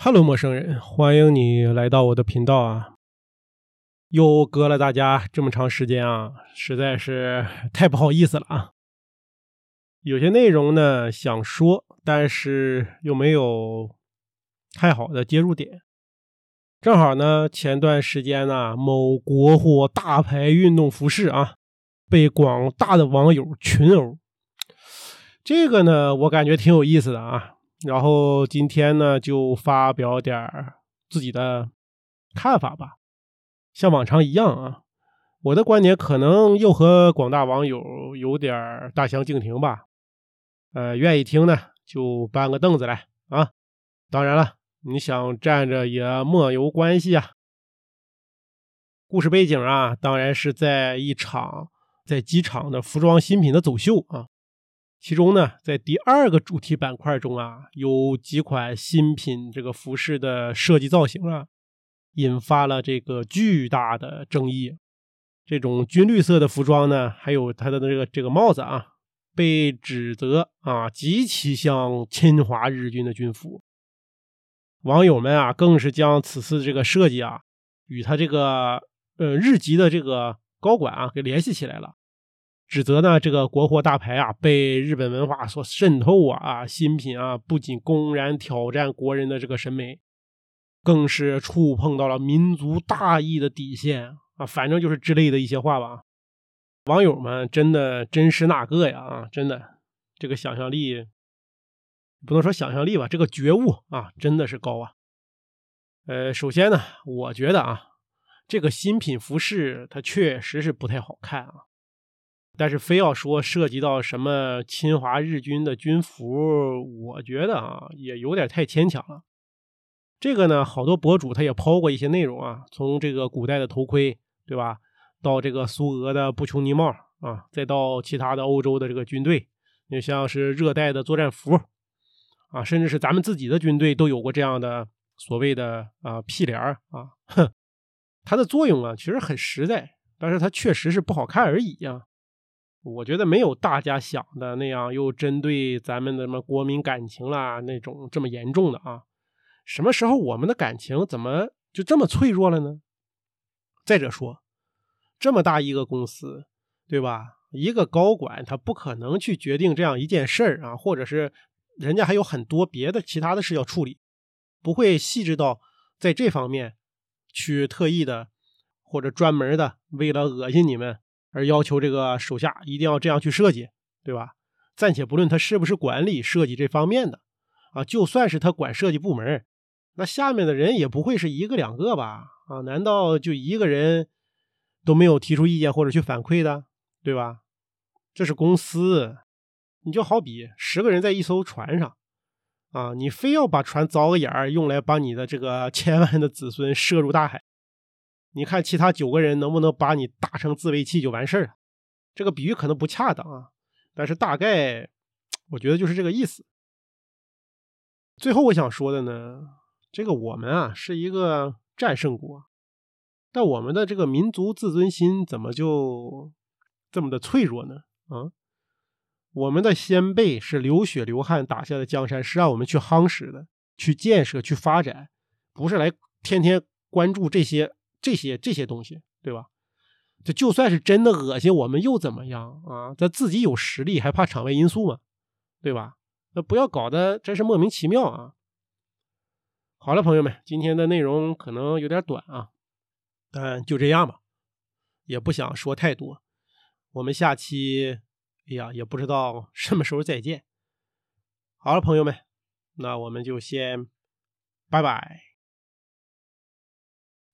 Hello，陌生人，欢迎你来到我的频道啊！又隔了大家这么长时间啊，实在是 太不好意思了啊！有些内容呢想说，但是又没有太好的接入点。正好呢，前段时间呢，某国货大牌运动服饰啊，被广大的网友群殴。这个呢，我感觉挺有意思的啊。然后今天呢，就发表点儿自己的看法吧。像往常一样啊，我的观点可能又和广大网友有点大相径庭吧。呃，愿意听呢，就搬个凳子来啊。当然了，你想站着也莫有关系啊。故事背景啊，当然是在一场在机场的服装新品的走秀啊。其中呢，在第二个主题板块中啊，有几款新品这个服饰的设计造型啊，引发了这个巨大的争议。这种军绿色的服装呢，还有它的这个这个帽子啊，被指责啊极其像侵华日军的军服。网友们啊，更是将此次这个设计啊，与他这个呃日籍的这个高管啊给联系起来了。指责呢，这个国货大牌啊，被日本文化所渗透啊啊，新品啊，不仅公然挑战国人的这个审美，更是触碰到了民族大义的底线啊，反正就是之类的一些话吧。网友们真的真是那个呀啊，真的这个想象力不能说想象力吧，这个觉悟啊，真的是高啊。呃，首先呢，我觉得啊，这个新品服饰它确实是不太好看啊。但是非要说涉及到什么侵华日军的军服，我觉得啊也有点太牵强了。这个呢，好多博主他也抛过一些内容啊，从这个古代的头盔，对吧，到这个苏俄的布琼尼帽啊，再到其他的欧洲的这个军队，就像是热带的作战服啊，甚至是咱们自己的军队都有过这样的所谓的啊屁帘啊，哼，它的作用啊其实很实在，但是它确实是不好看而已呀。我觉得没有大家想的那样，又针对咱们的什么国民感情啦那种这么严重的啊。什么时候我们的感情怎么就这么脆弱了呢？再者说，这么大一个公司，对吧？一个高管他不可能去决定这样一件事儿啊，或者是人家还有很多别的其他的事要处理，不会细致到在这方面去特意的或者专门的为了恶心你们。而要求这个手下一定要这样去设计，对吧？暂且不论他是不是管理设计这方面的，啊，就算是他管设计部门，那下面的人也不会是一个两个吧？啊，难道就一个人都没有提出意见或者去反馈的，对吧？这是公司，你就好比十个人在一艘船上，啊，你非要把船凿个眼儿，用来把你的这个 千万的子孙射入大海。你看其他九个人能不能把你打成自卫器就完事儿了？这个比喻可能不恰当啊，但是大概我觉得就是这个意思。最后我想说的呢，这个我们啊是一个战胜国，但我们的这个民族自尊心怎么就这么的脆弱呢？啊，我们的先辈是流血流汗打下的江山，是让我们去夯实的、去建设、去发展，不是来天天关注这些。这些这些东西，对吧？这就算是真的恶心，我们又怎么样啊？咱自己有实力，还怕场外因素吗？对吧？那不要搞得真是莫名其妙啊！好了，朋友们，今天的内容可能有点短啊，但就这样吧，也不想说太多。我们下期，哎呀，也不知道什么时候再见。好了，朋友们，那我们就先拜拜。